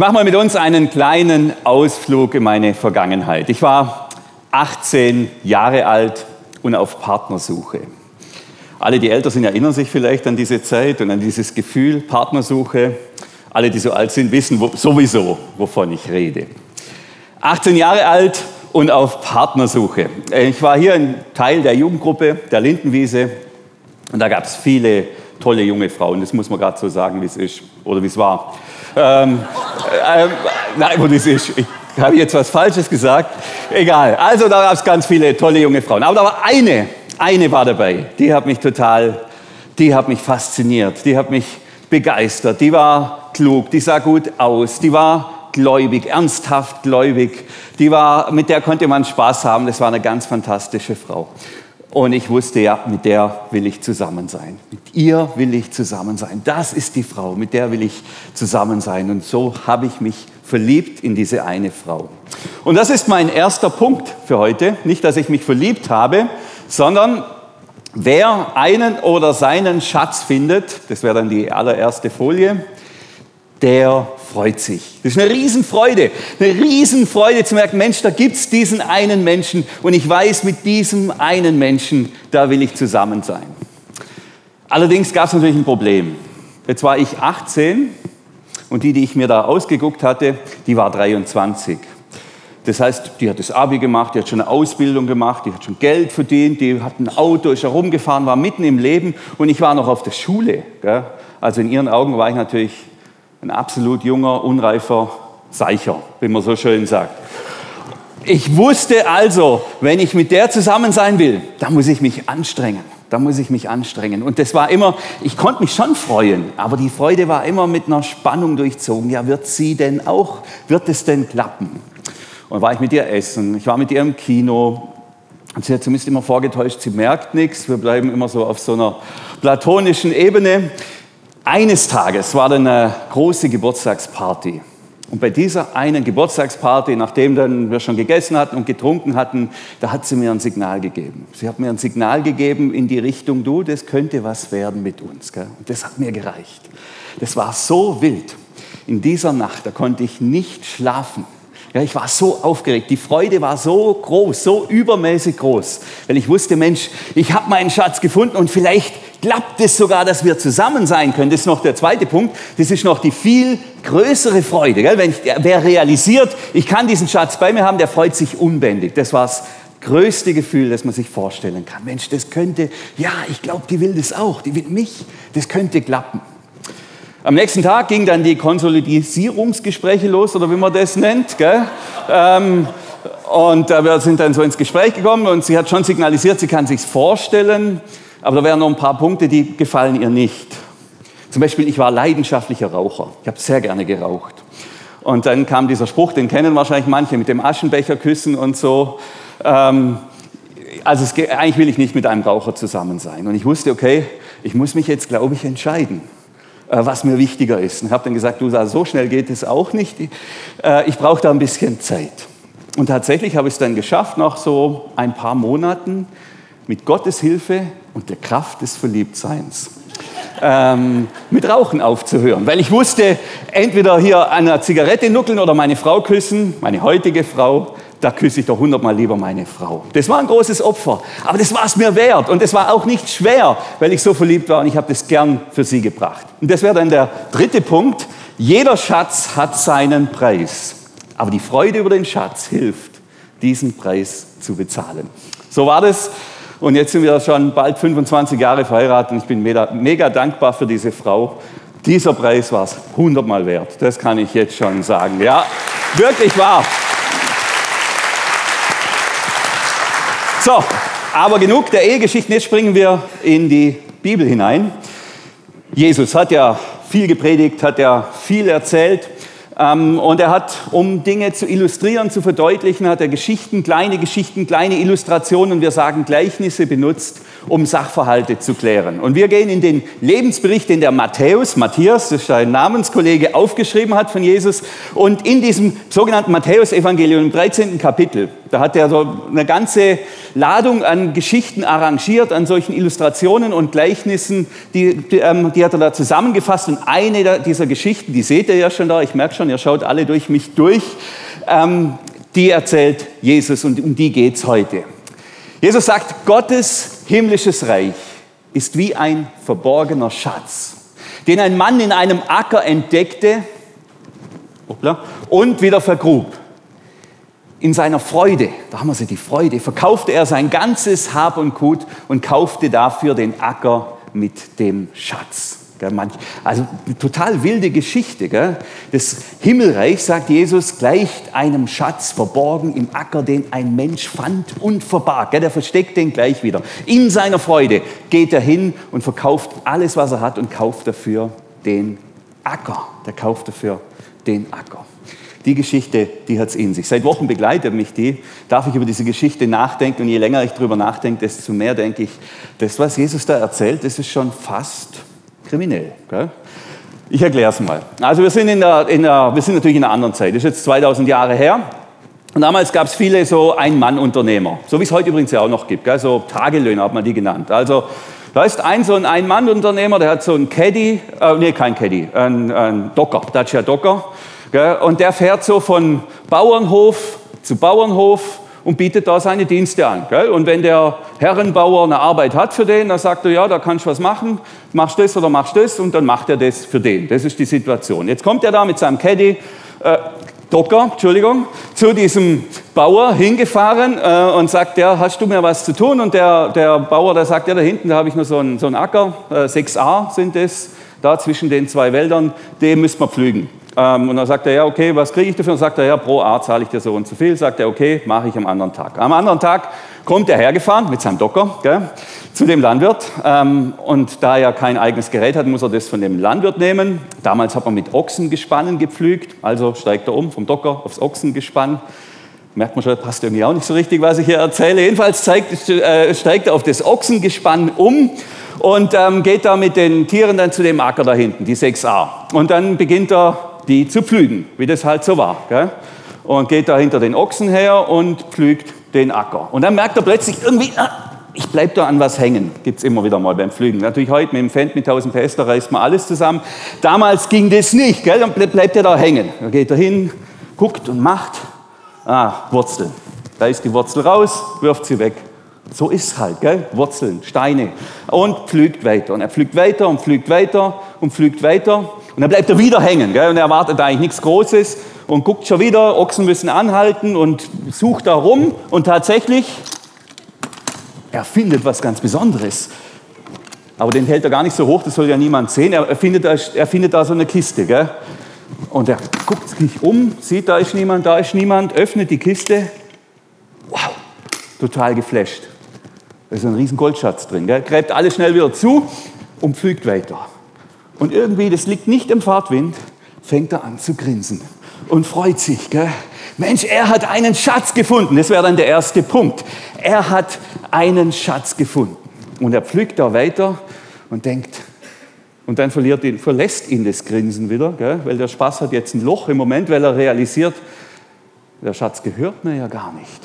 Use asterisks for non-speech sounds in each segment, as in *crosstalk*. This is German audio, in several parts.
mache mal mit uns einen kleinen Ausflug in meine Vergangenheit. Ich war 18 Jahre alt und auf Partnersuche. Alle, die älter sind, erinnern sich vielleicht an diese Zeit und an dieses Gefühl Partnersuche. Alle, die so alt sind, wissen sowieso, wovon ich rede. 18 Jahre alt und auf Partnersuche. Ich war hier ein Teil der Jugendgruppe der Lindenwiese und da gab es viele tolle junge Frauen. Das muss man gerade so sagen, wie es ist oder wie es war. Ähm, äh, nein, wo das ist. Ich habe jetzt was Falsches gesagt. Egal. Also da gab es ganz viele tolle junge Frauen. Aber da war eine, eine war dabei. Die hat mich total, die hat mich fasziniert. Die hat mich begeistert. Die war klug. Die sah gut aus. Die war gläubig, ernsthaft gläubig. Die war, mit der konnte man Spaß haben. Das war eine ganz fantastische Frau. Und ich wusste ja, mit der will ich zusammen sein. Mit ihr will ich zusammen sein. Das ist die Frau, mit der will ich zusammen sein. Und so habe ich mich verliebt in diese eine Frau. Und das ist mein erster Punkt für heute. Nicht, dass ich mich verliebt habe, sondern wer einen oder seinen Schatz findet, das wäre dann die allererste Folie, der freut sich. Das ist eine Riesenfreude, eine Riesenfreude zu merken, Mensch, da gibt es diesen einen Menschen und ich weiß, mit diesem einen Menschen, da will ich zusammen sein. Allerdings gab es natürlich ein Problem. Jetzt war ich 18 und die, die ich mir da ausgeguckt hatte, die war 23. Das heißt, die hat das Abi gemacht, die hat schon eine Ausbildung gemacht, die hat schon Geld verdient, die hat ein Auto, ist herumgefahren, war mitten im Leben und ich war noch auf der Schule. Gell? Also in ihren Augen war ich natürlich ein absolut junger, unreifer Seicher, wie man so schön sagt. Ich wusste also, wenn ich mit der zusammen sein will, da muss ich mich anstrengen. Da muss ich mich anstrengen. Und das war immer, ich konnte mich schon freuen, aber die Freude war immer mit einer Spannung durchzogen. Ja, wird sie denn auch, wird es denn klappen? Und war ich mit ihr essen, ich war mit ihr im Kino. Und sie hat zumindest immer vorgetäuscht, sie merkt nichts. Wir bleiben immer so auf so einer platonischen Ebene. Eines Tages war dann eine große Geburtstagsparty. Und bei dieser einen Geburtstagsparty, nachdem dann wir schon gegessen hatten und getrunken hatten, da hat sie mir ein Signal gegeben. Sie hat mir ein Signal gegeben in die Richtung, du, das könnte was werden mit uns. Gell? Und das hat mir gereicht. Das war so wild. In dieser Nacht, da konnte ich nicht schlafen. Ja, ich war so aufgeregt. Die Freude war so groß, so übermäßig groß, weil ich wusste, Mensch, ich habe meinen Schatz gefunden und vielleicht klappt es sogar, dass wir zusammen sein können. Das ist noch der zweite Punkt. Das ist noch die viel größere Freude. Gell? Wenn ich, wer realisiert, ich kann diesen Schatz bei mir haben, der freut sich unbändig. Das war das größte Gefühl, das man sich vorstellen kann. Mensch, das könnte, ja, ich glaube, die will das auch, die will mich, das könnte klappen. Am nächsten Tag ging dann die Konsolidierungsgespräche los, oder wie man das nennt. Ähm, und wir sind dann so ins Gespräch gekommen und sie hat schon signalisiert, sie kann sich vorstellen, aber da wären noch ein paar Punkte, die gefallen ihr nicht. Zum Beispiel, ich war leidenschaftlicher Raucher. Ich habe sehr gerne geraucht. Und dann kam dieser Spruch, den kennen wahrscheinlich manche, mit dem Aschenbecher küssen und so. Ähm, also es, eigentlich will ich nicht mit einem Raucher zusammen sein. Und ich wusste, okay, ich muss mich jetzt, glaube ich, entscheiden. Äh, was mir wichtiger ist. Und ich habe dann gesagt, du, so schnell geht es auch nicht. Äh, ich brauche da ein bisschen Zeit. Und tatsächlich habe ich es dann geschafft, nach so ein paar Monaten mit Gottes Hilfe und der Kraft des Verliebtseins ähm, mit Rauchen aufzuhören. Weil ich wusste, entweder hier an einer Zigarette nuckeln oder meine Frau küssen, meine heutige Frau, da küsse ich doch hundertmal lieber meine Frau. Das war ein großes Opfer, aber das war es mir wert und es war auch nicht schwer, weil ich so verliebt war und ich habe das gern für sie gebracht. Und das wäre dann der dritte Punkt. Jeder Schatz hat seinen Preis, aber die Freude über den Schatz hilft, diesen Preis zu bezahlen. So war das. Und jetzt sind wir schon bald 25 Jahre verheiratet und ich bin mega, mega dankbar für diese Frau. Dieser Preis war es hundertmal wert. Das kann ich jetzt schon sagen. Ja, wirklich wahr. So, aber genug der Ehegeschichten. Jetzt springen wir in die Bibel hinein. Jesus hat ja viel gepredigt, hat ja viel erzählt. Ähm, und er hat, um Dinge zu illustrieren, zu verdeutlichen, hat er Geschichten, kleine Geschichten, kleine Illustrationen, wir sagen Gleichnisse benutzt, um Sachverhalte zu klären. Und wir gehen in den Lebensbericht, den der Matthäus, Matthias, das ist ein Namenskollege, aufgeschrieben hat von Jesus. Und in diesem sogenannten Matthäus-Evangelium im 13. Kapitel, da hat er so eine ganze Ladung an Geschichten arrangiert, an solchen Illustrationen und Gleichnissen, die, die, ähm, die hat er da zusammengefasst. Und eine dieser Geschichten, die seht ihr ja schon da, ich merke schon, ihr schaut alle durch mich durch, ähm, die erzählt Jesus und um die geht es heute. Jesus sagt, Gottes himmlisches Reich ist wie ein verborgener Schatz, den ein Mann in einem Acker entdeckte und wieder vergrub. In seiner Freude, da haben wir sie, die Freude, verkaufte er sein ganzes Hab und Gut und kaufte dafür den Acker mit dem Schatz. Also total wilde Geschichte. Gell? Das Himmelreich, sagt Jesus, gleicht einem Schatz verborgen im Acker, den ein Mensch fand und verbarg. Der versteckt den gleich wieder. In seiner Freude geht er hin und verkauft alles, was er hat und kauft dafür den Acker. Der kauft dafür den Acker. Die Geschichte, die hat es in sich. Seit Wochen begleitet mich die. Darf ich über diese Geschichte nachdenken und je länger ich darüber nachdenke, desto mehr denke ich, das, was Jesus da erzählt, das ist schon fast kriminell. Gell? Ich erkläre es mal. Also wir sind, in der, in der, wir sind natürlich in einer anderen Zeit. Das ist jetzt 2000 Jahre her. Und damals gab es viele so Ein-Mann-Unternehmer, so wie es heute übrigens ja auch noch gibt. Gell? So Tagelöhner hat man die genannt. Also da ist ein so ein Ein-Mann-Unternehmer, der hat so einen Caddy, äh, nee, kein Caddy, ein, ein Docker, Dacia Docker. Gell? Und der fährt so von Bauernhof zu Bauernhof und bietet da seine Dienste an. Gell? Und wenn der Herrenbauer eine Arbeit hat für den, dann sagt er, ja, da kannst du was machen, machst das oder machst das und dann macht er das für den. Das ist die Situation. Jetzt kommt er da mit seinem Caddy, äh, Docker, Entschuldigung, zu diesem Bauer hingefahren äh, und sagt, ja, hast du mir was zu tun? Und der, der Bauer, der sagt, ja, da hinten, da habe ich noch so einen, so einen Acker, äh, 6a sind es, da zwischen den zwei Wäldern, den müssen wir pflügen. Ähm, und dann sagt er, ja, okay, was kriege ich dafür? Und sagt er, ja, pro A zahle ich dir so und so viel. Sagt er, okay, mache ich am anderen Tag. Am anderen Tag kommt er hergefahren mit seinem Docker gell, zu dem Landwirt. Ähm, und da er kein eigenes Gerät hat, muss er das von dem Landwirt nehmen. Damals hat man mit Ochsengespannen gepflügt. Also steigt er um vom Docker aufs Ochsengespann. Merkt man schon, passt irgendwie auch nicht so richtig, was ich hier erzähle. Jedenfalls zeigt, äh, steigt er auf das Ochsengespann um und ähm, geht da mit den Tieren dann zu dem Acker da hinten, die 6a. Und dann beginnt er die zu pflügen, wie das halt so war. Gell? Und geht da hinter den Ochsen her und pflügt den Acker. Und dann merkt er plötzlich irgendwie, ah, ich bleibe da an was hängen. Gibt es immer wieder mal beim Pflügen. Natürlich heute mit dem Fendt mit 1000 PS, da reißt man alles zusammen. Damals ging das nicht, gell? dann bleibt er da hängen. Da geht er hin, guckt und macht, ah, Wurzeln. Da ist die Wurzel raus, wirft sie weg. So ist es halt, gell? Wurzeln, Steine. Und pflügt weiter. Und er pflügt weiter und pflügt weiter und pflügt weiter. Und dann bleibt er wieder hängen gell? und er erwartet eigentlich nichts Großes und guckt schon wieder, Ochsen müssen anhalten und sucht da rum und tatsächlich, er findet was ganz Besonderes. Aber den hält er gar nicht so hoch, das soll ja niemand sehen. Er findet, er findet da so eine Kiste. Gell? Und er guckt sich um, sieht, da ist niemand, da ist niemand, öffnet die Kiste. Wow, total geflasht. Da ist ein riesen Goldschatz drin. Gell? Gräbt alles schnell wieder zu und pflügt weiter. Und irgendwie, das liegt nicht im Fahrtwind, fängt er an zu grinsen und freut sich. Gell? Mensch, er hat einen Schatz gefunden. Das wäre dann der erste Punkt. Er hat einen Schatz gefunden. Und er pflückt da weiter und denkt, und dann verliert ihn, verlässt ihn das Grinsen wieder, gell? weil der Spaß hat jetzt ein Loch im Moment, weil er realisiert, der Schatz gehört mir ja gar nicht.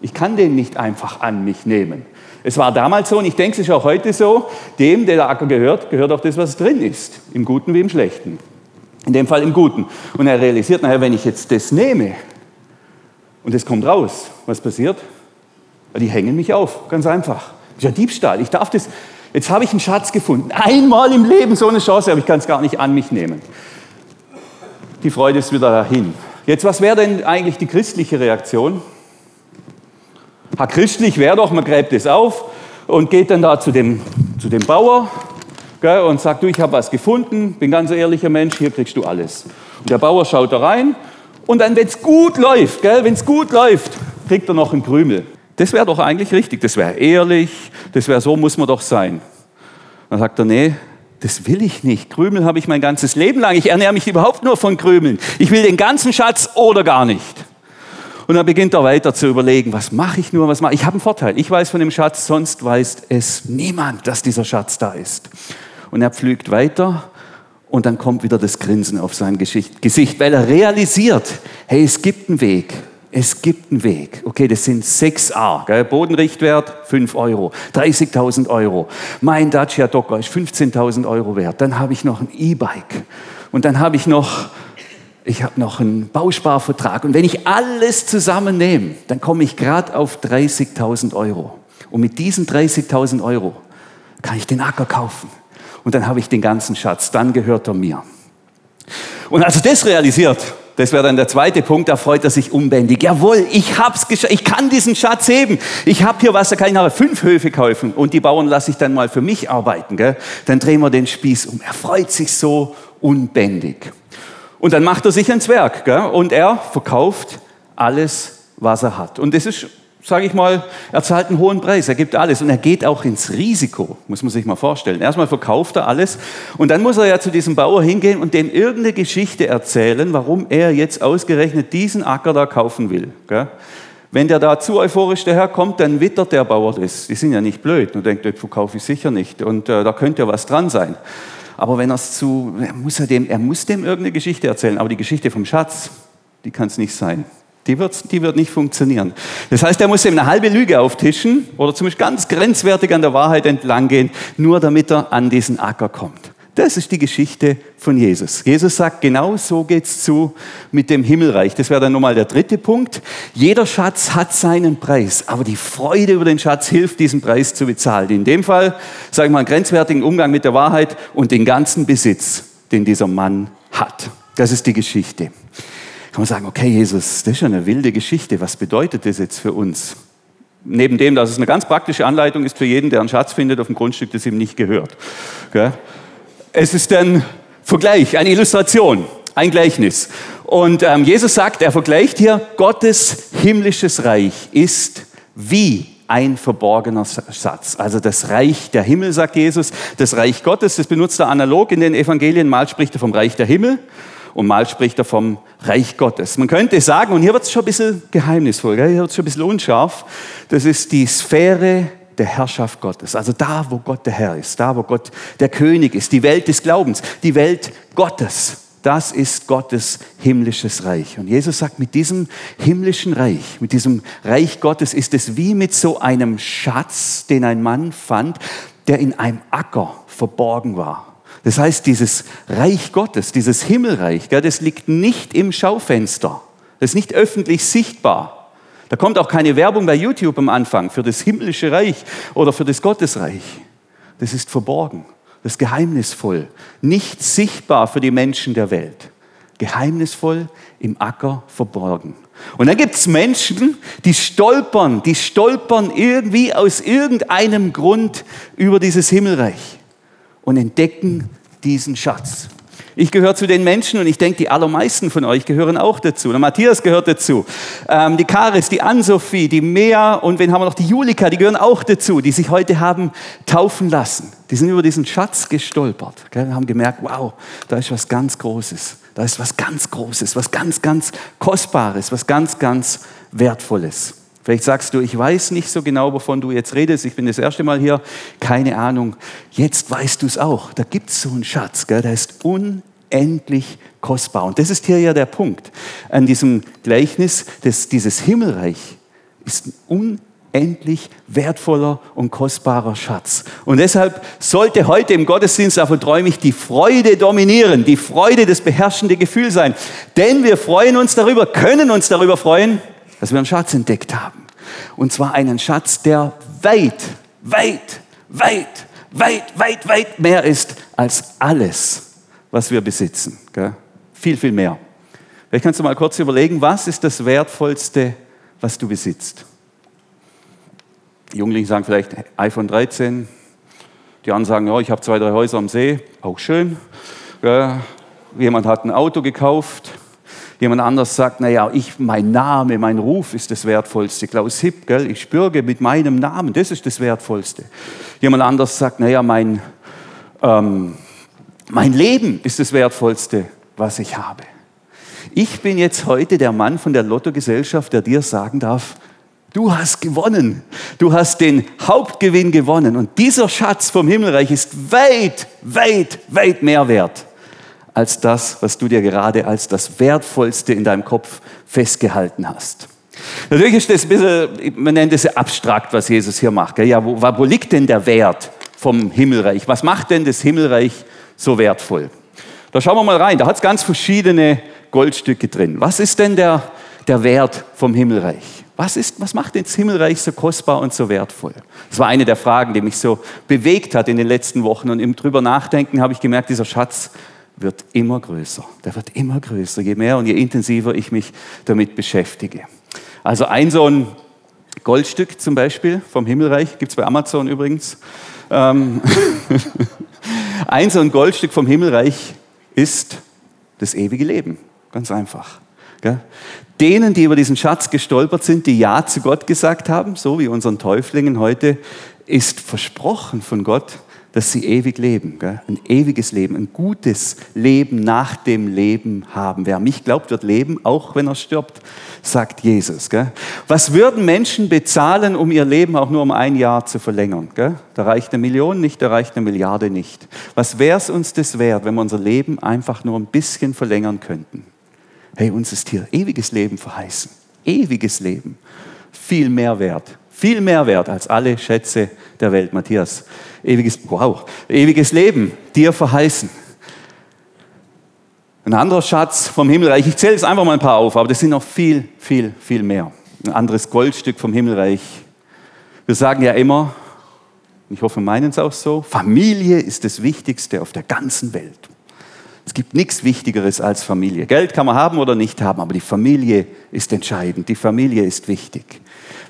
Ich kann den nicht einfach an mich nehmen. Es war damals so und ich denke, es ist auch heute so, dem, der der Acker gehört, gehört auch das, was drin ist, im Guten wie im Schlechten. In dem Fall im Guten. Und er realisiert, naja, wenn ich jetzt das nehme und es kommt raus, was passiert? Die hängen mich auf, ganz einfach. Das ist ja Diebstahl. Ich darf das, jetzt habe ich einen Schatz gefunden. Einmal im Leben so eine Chance, aber ich kann es gar nicht an mich nehmen. Die Freude ist wieder dahin. Jetzt, was wäre denn eigentlich die christliche Reaktion? Ha, christlich wäre doch, man gräbt es auf und geht dann da zu dem, zu dem Bauer gell, und sagt, du, ich habe was gefunden, bin ganz ehrlicher Mensch, hier kriegst du alles. Und der Bauer schaut da rein und dann, wenn es gut läuft, wenn es gut läuft, kriegt er noch einen Krümel. Das wäre doch eigentlich richtig, das wäre ehrlich, das wäre so, muss man doch sein. Dann sagt er, nee, das will ich nicht. Krümel habe ich mein ganzes Leben lang. Ich ernähre mich überhaupt nur von Krümeln. Ich will den ganzen Schatz oder gar nicht. Und dann beginnt er weiter zu überlegen, was mache ich nur, was mache ich. Ich habe einen Vorteil. Ich weiß von dem Schatz, sonst weiß es niemand, dass dieser Schatz da ist. Und er pflügt weiter und dann kommt wieder das Grinsen auf sein Gesicht, weil er realisiert, hey, es gibt einen Weg. Es gibt einen Weg. Okay, das sind 6a. Gell? Bodenrichtwert 5 Euro. 30.000 Euro. Mein Dacia Docker ist 15.000 Euro wert. Dann habe ich noch ein E-Bike. Und dann habe ich noch ich habe noch einen Bausparvertrag und wenn ich alles zusammennehme, dann komme ich gerade auf 30.000 Euro. Und mit diesen 30.000 Euro kann ich den Acker kaufen und dann habe ich den ganzen Schatz, dann gehört er mir. Und als er das realisiert, das wäre dann der zweite Punkt, da freut er sich unbändig. Jawohl, ich hab's geschafft, ich kann diesen Schatz heben. Ich habe hier was, da kann ich nachher fünf Höfe kaufen und die Bauern lasse ich dann mal für mich arbeiten. Gell? Dann drehen wir den Spieß um. Er freut sich so unbändig. Und dann macht er sich ans Werk gell? und er verkauft alles, was er hat. Und das ist, sage ich mal, er zahlt einen hohen Preis, er gibt alles und er geht auch ins Risiko, muss man sich mal vorstellen. Erstmal verkauft er alles und dann muss er ja zu diesem Bauer hingehen und dem irgendeine Geschichte erzählen, warum er jetzt ausgerechnet diesen Acker da kaufen will. Gell? Wenn der da zu euphorisch daherkommt, dann wittert der Bauer das. Die sind ja nicht blöd und denkt, das verkaufe ich sicher nicht. Und äh, da könnte ja was dran sein. Aber wenn er es zu, er muss, er, dem, er muss dem irgendeine Geschichte erzählen. Aber die Geschichte vom Schatz, die kann es nicht sein. Die wird, die wird nicht funktionieren. Das heißt, er muss ihm eine halbe Lüge auftischen oder zumindest ganz grenzwertig an der Wahrheit entlang gehen, nur damit er an diesen Acker kommt. Das ist die Geschichte von Jesus. Jesus sagt, genau so geht's zu mit dem Himmelreich. Das wäre dann nochmal der dritte Punkt. Jeder Schatz hat seinen Preis, aber die Freude über den Schatz hilft, diesen Preis zu bezahlen. In dem Fall, sage ich mal, einen grenzwertigen Umgang mit der Wahrheit und den ganzen Besitz, den dieser Mann hat. Das ist die Geschichte. Kann man sagen, okay, Jesus, das ist schon eine wilde Geschichte. Was bedeutet das jetzt für uns? Neben dem, dass es eine ganz praktische Anleitung ist für jeden, der einen Schatz findet auf einem Grundstück, das ihm nicht gehört. Gell? Es ist ein Vergleich, eine Illustration, ein Gleichnis. Und ähm, Jesus sagt, er vergleicht hier, Gottes himmlisches Reich ist wie ein verborgener Satz. Also das Reich der Himmel, sagt Jesus, das Reich Gottes, das benutzt er analog in den Evangelien. Mal spricht er vom Reich der Himmel und mal spricht er vom Reich Gottes. Man könnte sagen, und hier wird es schon ein bisschen geheimnisvoll, hier wird es schon ein bisschen unscharf, das ist die Sphäre der Herrschaft Gottes. Also da, wo Gott der Herr ist, da, wo Gott der König ist, die Welt des Glaubens, die Welt Gottes. Das ist Gottes himmlisches Reich. Und Jesus sagt, mit diesem himmlischen Reich, mit diesem Reich Gottes ist es wie mit so einem Schatz, den ein Mann fand, der in einem Acker verborgen war. Das heißt, dieses Reich Gottes, dieses Himmelreich, das liegt nicht im Schaufenster. Das ist nicht öffentlich sichtbar. Da kommt auch keine Werbung bei YouTube am Anfang für das himmlische Reich oder für das Gottesreich. Das ist verborgen, das ist geheimnisvoll, nicht sichtbar für die Menschen der Welt. Geheimnisvoll im Acker verborgen. Und dann gibt es Menschen, die stolpern, die stolpern irgendwie aus irgendeinem Grund über dieses Himmelreich und entdecken diesen Schatz. Ich gehöre zu den Menschen und ich denke, die allermeisten von euch gehören auch dazu. Der Matthias gehört dazu. Ähm, die Karis, die Ann-Sophie, die Mea und wen haben wir noch? Die Julika, die gehören auch dazu, die sich heute haben taufen lassen. Die sind über diesen Schatz gestolpert. Gell? haben gemerkt, wow, da ist was ganz Großes. Da ist was ganz Großes, was ganz, ganz Kostbares, was ganz, ganz Wertvolles. Vielleicht sagst du, ich weiß nicht so genau, wovon du jetzt redest. Ich bin das erste Mal hier. Keine Ahnung. Jetzt weißt du es auch. Da gibt es so einen Schatz, gell? der ist unendlich kostbar. Und das ist hier ja der Punkt an diesem Gleichnis. Dass dieses Himmelreich ist ein unendlich wertvoller und kostbarer Schatz. Und deshalb sollte heute im Gottesdienst, davon träume ich, die Freude dominieren, die Freude das beherrschende Gefühl sein. Denn wir freuen uns darüber, können uns darüber freuen, dass wir einen Schatz entdeckt haben. Und zwar einen Schatz, der weit, weit, weit, weit, weit, weit mehr ist als alles, was wir besitzen. Gell? Viel, viel mehr. Vielleicht kannst du mal kurz überlegen, was ist das Wertvollste, was du besitzt? Die Jugendlichen sagen vielleicht iPhone 13. Die anderen sagen, ja, ich habe zwei, drei Häuser am See, auch schön. Gell? Jemand hat ein Auto gekauft. Jemand anders sagt, naja, ich, mein Name, mein Ruf ist das Wertvollste. Klaus Hipp, gell? ich spürge mit meinem Namen, das ist das Wertvollste. Jemand anders sagt, naja, mein, ähm, mein Leben ist das Wertvollste, was ich habe. Ich bin jetzt heute der Mann von der Lottogesellschaft, der dir sagen darf, du hast gewonnen. Du hast den Hauptgewinn gewonnen. Und dieser Schatz vom Himmelreich ist weit, weit, weit mehr wert als das, was du dir gerade als das Wertvollste in deinem Kopf festgehalten hast. Natürlich ist das ein bisschen, man nennt es abstrakt, was Jesus hier macht. Ja, wo, wo liegt denn der Wert vom Himmelreich? Was macht denn das Himmelreich so wertvoll? Da schauen wir mal rein. Da hat es ganz verschiedene Goldstücke drin. Was ist denn der, der Wert vom Himmelreich? Was, ist, was macht denn das Himmelreich so kostbar und so wertvoll? Das war eine der Fragen, die mich so bewegt hat in den letzten Wochen. Und im drüber nachdenken habe ich gemerkt, dieser Schatz wird immer größer. Der wird immer größer, je mehr und je intensiver ich mich damit beschäftige. Also ein so ein Goldstück zum Beispiel vom Himmelreich, gibt es bei Amazon übrigens. Ähm *laughs* ein so ein Goldstück vom Himmelreich ist das ewige Leben. Ganz einfach. Denen, die über diesen Schatz gestolpert sind, die Ja zu Gott gesagt haben, so wie unseren Täuflingen heute, ist versprochen von Gott, dass sie ewig leben, gell? ein ewiges Leben, ein gutes Leben nach dem Leben haben. Wer mich glaubt, wird leben, auch wenn er stirbt, sagt Jesus. Gell? Was würden Menschen bezahlen, um ihr Leben auch nur um ein Jahr zu verlängern? Gell? Da reicht eine Million nicht, da reicht eine Milliarde nicht. Was wäre es uns das wert, wenn wir unser Leben einfach nur ein bisschen verlängern könnten? Hey, uns ist hier ewiges Leben verheißen. Ewiges Leben. Viel mehr wert. Viel mehr wert als alle Schätze der Welt. Matthias, ewiges, wow, ewiges Leben dir verheißen. Ein anderer Schatz vom Himmelreich, ich zähle jetzt einfach mal ein paar auf, aber das sind noch viel, viel, viel mehr. Ein anderes Goldstück vom Himmelreich. Wir sagen ja immer, ich hoffe, meinen es auch so, Familie ist das Wichtigste auf der ganzen Welt. Es gibt nichts Wichtigeres als Familie. Geld kann man haben oder nicht haben, aber die Familie ist entscheidend. Die Familie ist wichtig.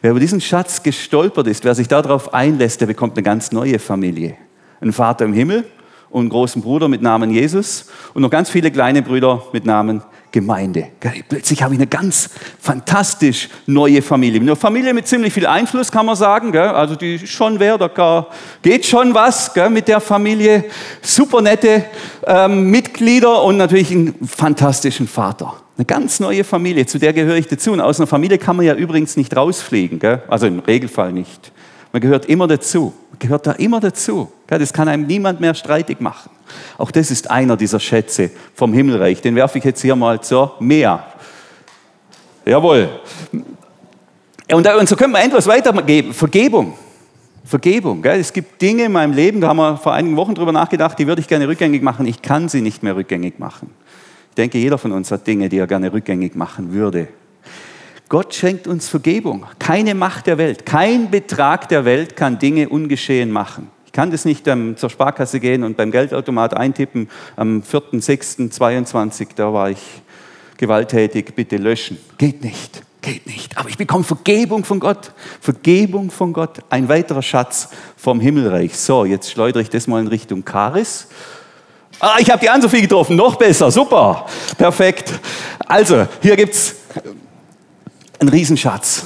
Wer über diesen Schatz gestolpert ist, wer sich darauf einlässt, der bekommt eine ganz neue Familie. Einen Vater im Himmel und einen großen Bruder mit Namen Jesus und noch ganz viele kleine Brüder mit Namen Gemeinde. Plötzlich habe ich eine ganz fantastisch neue Familie. Eine Familie mit ziemlich viel Einfluss, kann man sagen. Also die ist schon wer, da geht schon was mit der Familie. Super nette ähm, Mitglieder und natürlich einen fantastischen Vater. Eine ganz neue Familie, zu der gehöre ich dazu. Und aus einer Familie kann man ja übrigens nicht rausfliegen, gell? also im Regelfall nicht. Man gehört immer dazu, man gehört da immer dazu. Gell? Das kann einem niemand mehr streitig machen. Auch das ist einer dieser Schätze vom Himmelreich. Den werfe ich jetzt hier mal zur Meer. Jawohl. Und, und so können wir etwas weitergeben. Vergebung. Vergebung. Gell? Es gibt Dinge in meinem Leben, da haben wir vor einigen Wochen drüber nachgedacht, die würde ich gerne rückgängig machen. Ich kann sie nicht mehr rückgängig machen. Ich denke, jeder von uns hat Dinge, die er gerne rückgängig machen würde. Gott schenkt uns Vergebung. Keine Macht der Welt, kein Betrag der Welt kann Dinge ungeschehen machen. Ich kann das nicht ähm, zur Sparkasse gehen und beim Geldautomat eintippen, am 4.6.22, da war ich gewalttätig, bitte löschen. Geht nicht, geht nicht. Aber ich bekomme Vergebung von Gott. Vergebung von Gott, ein weiterer Schatz vom Himmelreich. So, jetzt schleudere ich das mal in Richtung Charis. Ah, ich habe die Ann-Sophie getroffen, noch besser, super, perfekt. Also, hier gibt es einen Riesenschatz.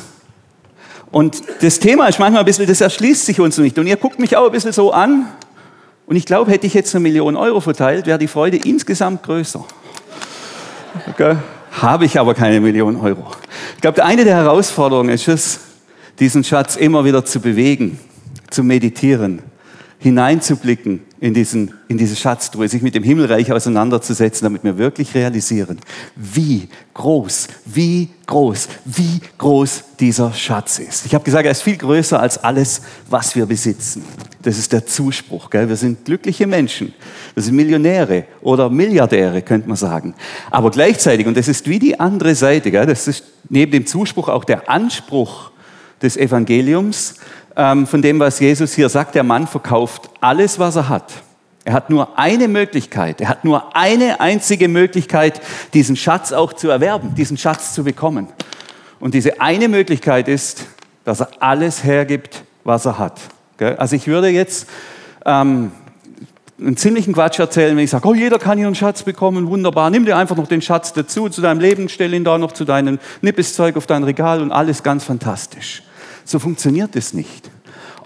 Und das Thema ist manchmal ein bisschen, das erschließt sich uns nicht. Und ihr guckt mich auch ein bisschen so an. Und ich glaube, hätte ich jetzt eine Million Euro verteilt, wäre die Freude insgesamt größer. Okay. Habe ich aber keine Million Euro. Ich glaube, eine der Herausforderungen ist es, diesen Schatz immer wieder zu bewegen, zu meditieren, hineinzublicken in, diesen, in diese Schatztruhe, sich mit dem Himmelreich auseinanderzusetzen, damit wir wirklich realisieren, wie groß, wie groß, wie groß dieser Schatz ist. Ich habe gesagt, er ist viel größer als alles, was wir besitzen. Das ist der Zuspruch. Gell? Wir sind glückliche Menschen. Wir sind Millionäre oder Milliardäre, könnte man sagen. Aber gleichzeitig, und das ist wie die andere Seite, gell? das ist neben dem Zuspruch auch der Anspruch des Evangeliums, ähm, von dem, was Jesus hier sagt. Der Mann verkauft alles, was er hat. Er hat nur eine Möglichkeit, er hat nur eine einzige Möglichkeit, diesen Schatz auch zu erwerben, diesen Schatz zu bekommen. Und diese eine Möglichkeit ist, dass er alles hergibt, was er hat. Also ich würde jetzt ähm, einen ziemlichen Quatsch erzählen, wenn ich sage, oh, jeder kann hier einen Schatz bekommen, wunderbar, nimm dir einfach noch den Schatz dazu zu deinem Leben, stell ihn da noch zu deinem Nippeszeug auf dein Regal und alles ganz fantastisch. So funktioniert es nicht.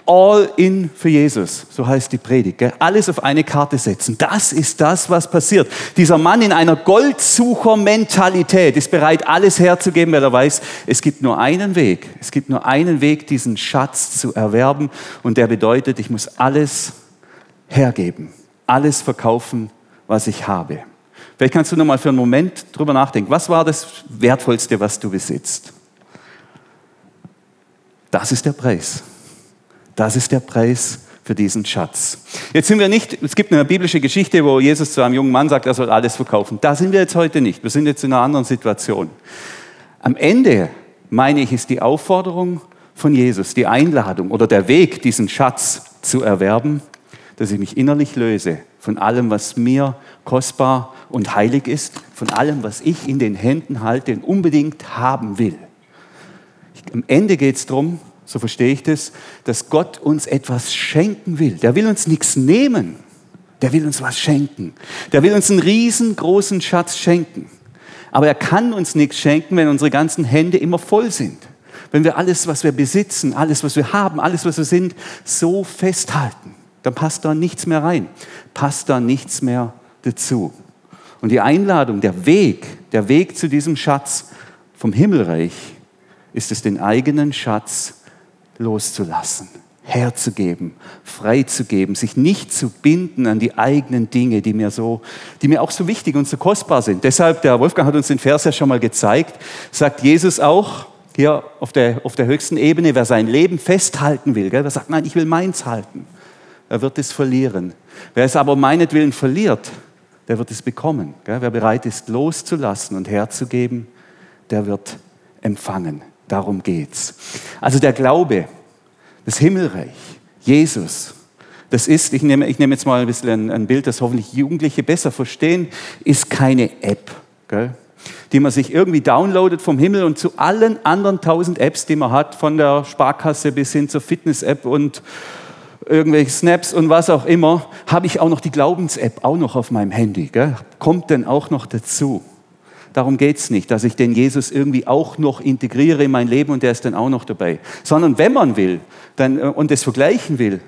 all in für Jesus, so heißt die Predigt. Gell? Alles auf eine Karte setzen. Das ist das, was passiert. Dieser Mann in einer Goldsucher-Mentalität ist bereit, alles herzugeben, weil er weiß, es gibt nur einen Weg. Es gibt nur einen Weg, diesen Schatz zu erwerben. Und der bedeutet, ich muss alles hergeben, alles verkaufen, was ich habe. Vielleicht kannst du noch mal für einen Moment drüber nachdenken. Was war das Wertvollste, was du besitzt? Das ist der Preis. Das ist der Preis für diesen Schatz. Jetzt sind wir nicht, es gibt eine biblische Geschichte, wo Jesus zu einem jungen Mann sagt, er soll alles verkaufen. Da sind wir jetzt heute nicht. Wir sind jetzt in einer anderen Situation. Am Ende, meine ich, ist die Aufforderung von Jesus, die Einladung oder der Weg, diesen Schatz zu erwerben, dass ich mich innerlich löse von allem, was mir kostbar und heilig ist, von allem, was ich in den Händen halte und unbedingt haben will. Am Ende geht es darum, so verstehe ich das, dass Gott uns etwas schenken will. Der will uns nichts nehmen, der will uns was schenken. Der will uns einen riesengroßen Schatz schenken. Aber er kann uns nichts schenken, wenn unsere ganzen Hände immer voll sind. Wenn wir alles, was wir besitzen, alles, was wir haben, alles, was wir sind, so festhalten, dann passt da nichts mehr rein, passt da nichts mehr dazu. Und die Einladung, der Weg, der Weg zu diesem Schatz vom Himmelreich, ist es, den eigenen Schatz loszulassen, herzugeben, freizugeben, sich nicht zu binden an die eigenen Dinge, die mir so, die mir auch so wichtig und so kostbar sind. Deshalb, der Wolfgang hat uns den Vers ja schon mal gezeigt, sagt Jesus auch, hier auf der, auf der höchsten Ebene, wer sein Leben festhalten will, gell, wer sagt, nein, ich will meins halten, er wird es verlieren. Wer es aber meinetwillen verliert, der wird es bekommen. Gell? Wer bereit ist, loszulassen und herzugeben, der wird empfangen. Darum geht's. Also der Glaube, das Himmelreich, Jesus, das ist, ich nehme, ich nehme jetzt mal ein bisschen ein, Bild, das hoffentlich Jugendliche besser verstehen, ist keine App, gell? die man sich irgendwie downloadet vom Himmel und zu allen anderen tausend Apps, die man hat, von der Sparkasse bis hin zur Fitness-App und irgendwelche Snaps und was auch immer, habe ich auch noch die Glaubens-App auch noch auf meinem Handy. Gell? Kommt denn auch noch dazu? Darum geht es nicht, dass ich den Jesus irgendwie auch noch integriere in mein Leben und der ist dann auch noch dabei. Sondern wenn man will dann, äh, und es vergleichen will,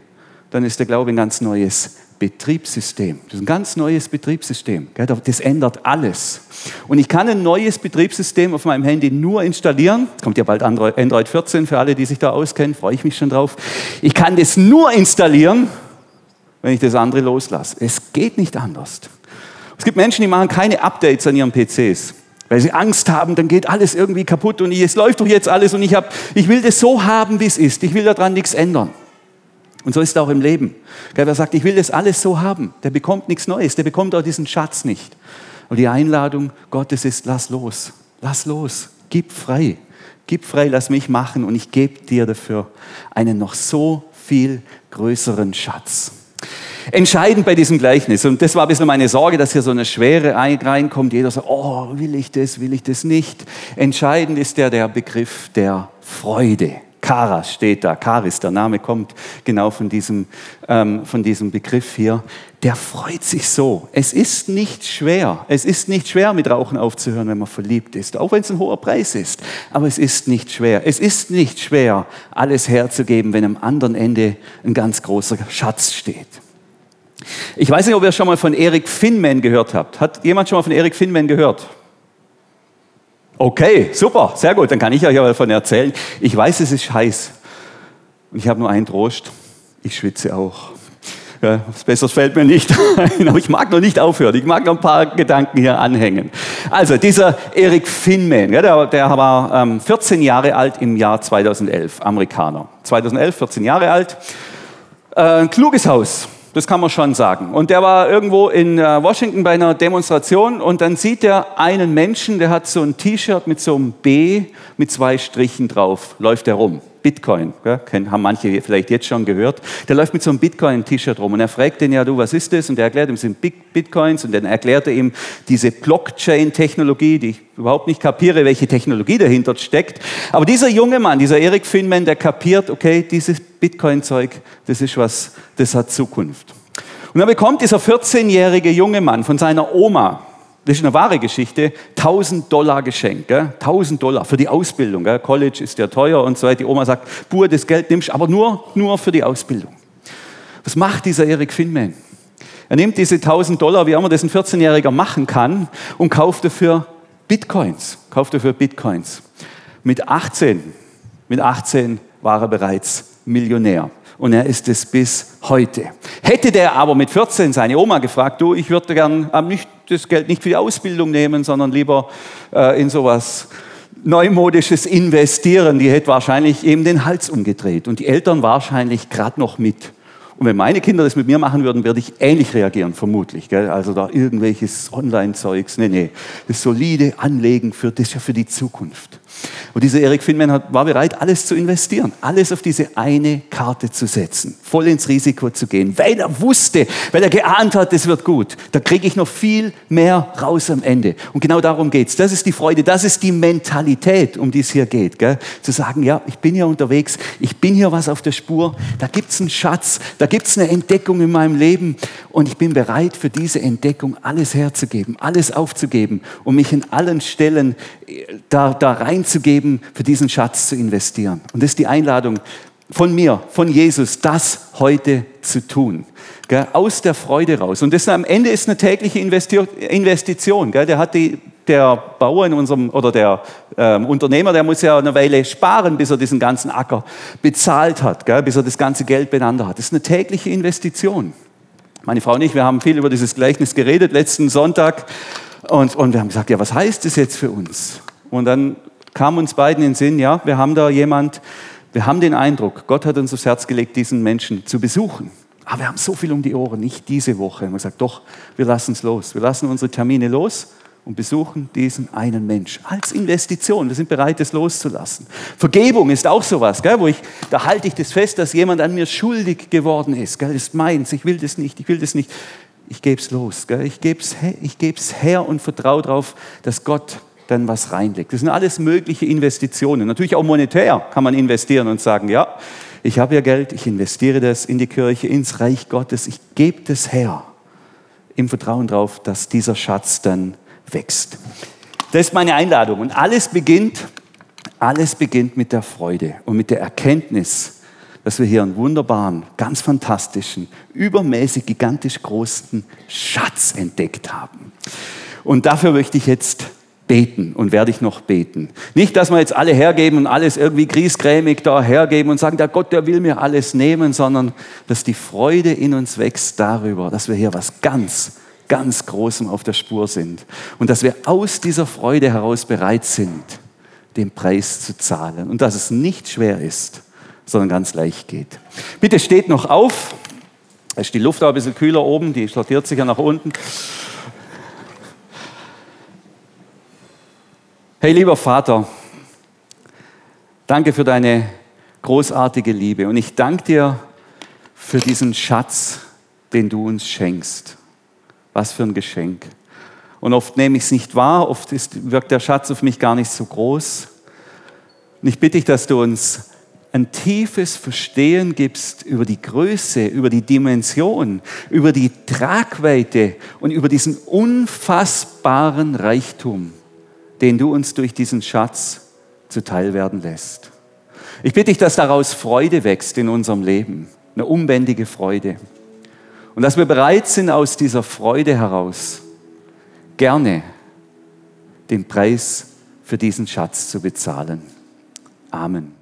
dann ist der Glaube ein ganz neues Betriebssystem. Das ist ein ganz neues Betriebssystem. Das ändert alles. Und ich kann ein neues Betriebssystem auf meinem Handy nur installieren. Kommt ja bald Android 14 für alle, die sich da auskennen, freue ich mich schon drauf. Ich kann das nur installieren, wenn ich das andere loslasse. Es geht nicht anders. Es gibt Menschen, die machen keine Updates an ihren PCs, weil sie Angst haben, dann geht alles irgendwie kaputt und es läuft doch jetzt alles und ich, hab, ich will das so haben, wie es ist. Ich will daran nichts ändern. Und so ist es auch im Leben. Wer sagt, ich will das alles so haben, der bekommt nichts Neues, der bekommt auch diesen Schatz nicht. Und die Einladung Gottes ist, lass los, lass los, gib frei, gib frei, lass mich machen und ich gebe dir dafür einen noch so viel größeren Schatz. Entscheidend bei diesem Gleichnis, und das war ein bisschen meine Sorge, dass hier so eine Schwere reinkommt, jeder sagt, oh, will ich das, will ich das nicht. Entscheidend ist ja der Begriff der Freude. Charas steht da, Charis, der Name kommt genau von diesem, ähm, von diesem Begriff hier. Der freut sich so. Es ist nicht schwer. Es ist nicht schwer, mit Rauchen aufzuhören, wenn man verliebt ist, auch wenn es ein hoher Preis ist. Aber es ist nicht schwer. Es ist nicht schwer, alles herzugeben, wenn am anderen Ende ein ganz großer Schatz steht. Ich weiß nicht, ob ihr schon mal von Erik Finman gehört habt. Hat jemand schon mal von Erik Finman gehört? Okay, super, sehr gut, dann kann ich euch aber davon erzählen. Ich weiß, es ist heiß. Und ich habe nur einen Trost, ich schwitze auch. Ja, was Besseres fällt mir nicht *laughs* ein, aber ich mag noch nicht aufhören. Ich mag noch ein paar Gedanken hier anhängen. Also, dieser Erik Finman, ja, der, der, war ähm, 14 Jahre alt im Jahr 2011, Amerikaner. 2011, 14 Jahre alt. Äh, kluges Haus, das kann man schon sagen. Und der war irgendwo in äh, Washington bei einer Demonstration und dann sieht er einen Menschen, der hat so ein T-Shirt mit so einem B mit zwei Strichen drauf, läuft er rum. Bitcoin, gell? haben manche vielleicht jetzt schon gehört. Der läuft mit so einem Bitcoin-T-Shirt rum und er fragt den ja, du, was ist das? Und er erklärt ihm, es sind Bitcoins und dann erklärt er ihm diese Blockchain-Technologie, die ich überhaupt nicht kapiere, welche Technologie dahinter steckt. Aber dieser junge Mann, dieser Eric Finman, der kapiert, okay, dieses Bitcoin-Zeug, das ist was, das hat Zukunft. Und dann bekommt dieser 14-jährige junge Mann von seiner Oma das ist eine wahre Geschichte, 1000 Dollar Geschenk, gell? 1000 Dollar für die Ausbildung. Gell? College ist ja teuer und so weiter. Die Oma sagt, Bur, das Geld nimmst aber nur, nur für die Ausbildung. Was macht dieser Erik Finman? Er nimmt diese 1000 Dollar, wie immer das ein 14-Jähriger machen kann, und kauft dafür Bitcoins. Kauft dafür Bitcoins. Mit 18, mit 18 war er bereits Millionär und er ist es bis heute. Hätte der aber mit 14 seine Oma gefragt, du, ich würde gern nicht, das Geld nicht für die Ausbildung nehmen, sondern lieber äh, in sowas neumodisches investieren, die hätte wahrscheinlich eben den Hals umgedreht und die Eltern wahrscheinlich gerade noch mit. Und wenn meine Kinder das mit mir machen würden, würde ich ähnlich reagieren, vermutlich. Gell? Also da irgendwelches Online-Zeugs. Nee, nee. Das solide Anlegen für, das ist ja für die Zukunft. Und dieser Erik Finman hat, war bereit, alles zu investieren, alles auf diese eine Karte zu setzen, voll ins Risiko zu gehen, weil er wusste, weil er geahnt hat, das wird gut. Da kriege ich noch viel mehr raus am Ende. Und genau darum geht's. Das ist die Freude, das ist die Mentalität, um die es hier geht. Gell? Zu sagen, ja, ich bin hier unterwegs, ich bin hier was auf der Spur, da gibt's einen Schatz, da gibt's eine Entdeckung in meinem Leben und ich bin bereit, für diese Entdeckung alles herzugeben, alles aufzugeben und mich in allen Stellen äh, da, da reinzugeben Leben für diesen Schatz zu investieren. Und das ist die Einladung von mir, von Jesus, das heute zu tun. Gell? Aus der Freude raus. Und das am Ende ist eine tägliche Investition. Gell? Der hat die, der Bauer in unserem, oder der ähm, Unternehmer, der muss ja eine Weile sparen, bis er diesen ganzen Acker bezahlt hat, gell? bis er das ganze Geld beieinander hat. Das ist eine tägliche Investition. Meine Frau und ich, wir haben viel über dieses Gleichnis geredet letzten Sonntag und, und wir haben gesagt, ja, was heißt das jetzt für uns? Und dann kam uns beiden in den Sinn, ja, wir haben da jemand, wir haben den Eindruck, Gott hat uns aufs Herz gelegt, diesen Menschen zu besuchen. Aber wir haben so viel um die Ohren, nicht diese Woche. Und wir gesagt, doch, wir lassen es los. Wir lassen unsere Termine los und besuchen diesen einen Mensch als Investition. Wir sind bereit, es loszulassen. Vergebung ist auch sowas, gell, wo ich, da halte ich das fest, dass jemand an mir schuldig geworden ist. Gell, das ist meins, ich will das nicht, ich will das nicht. Ich gebe es los, gell, ich gebe es ich her und vertraue darauf, dass Gott dann was reinlegt. Das sind alles mögliche Investitionen. Natürlich auch monetär kann man investieren und sagen, ja, ich habe ja Geld, ich investiere das in die Kirche, ins Reich Gottes, ich gebe das her im Vertrauen darauf, dass dieser Schatz dann wächst. Das ist meine Einladung. Und alles beginnt, alles beginnt mit der Freude und mit der Erkenntnis, dass wir hier einen wunderbaren, ganz fantastischen, übermäßig gigantisch großen Schatz entdeckt haben. Und dafür möchte ich jetzt beten und werde ich noch beten. Nicht, dass wir jetzt alle hergeben und alles irgendwie griesgrämig da hergeben und sagen, der Gott, der will mir alles nehmen, sondern dass die Freude in uns wächst darüber, dass wir hier was ganz, ganz Großem auf der Spur sind und dass wir aus dieser Freude heraus bereit sind, den Preis zu zahlen und dass es nicht schwer ist, sondern ganz leicht geht. Bitte steht noch auf. Da ist die Luft auch ein bisschen kühler oben, die sortiert sich ja nach unten. Hey lieber Vater, danke für deine großartige Liebe und ich danke dir für diesen Schatz, den du uns schenkst. Was für ein Geschenk. Und oft nehme ich es nicht wahr, oft ist, wirkt der Schatz auf mich gar nicht so groß. Und ich bitte dich, dass du uns ein tiefes Verstehen gibst über die Größe, über die Dimension, über die Tragweite und über diesen unfassbaren Reichtum den du uns durch diesen Schatz zuteil werden lässt. Ich bitte dich, dass daraus Freude wächst in unserem Leben, eine unbändige Freude. Und dass wir bereit sind, aus dieser Freude heraus gerne den Preis für diesen Schatz zu bezahlen. Amen.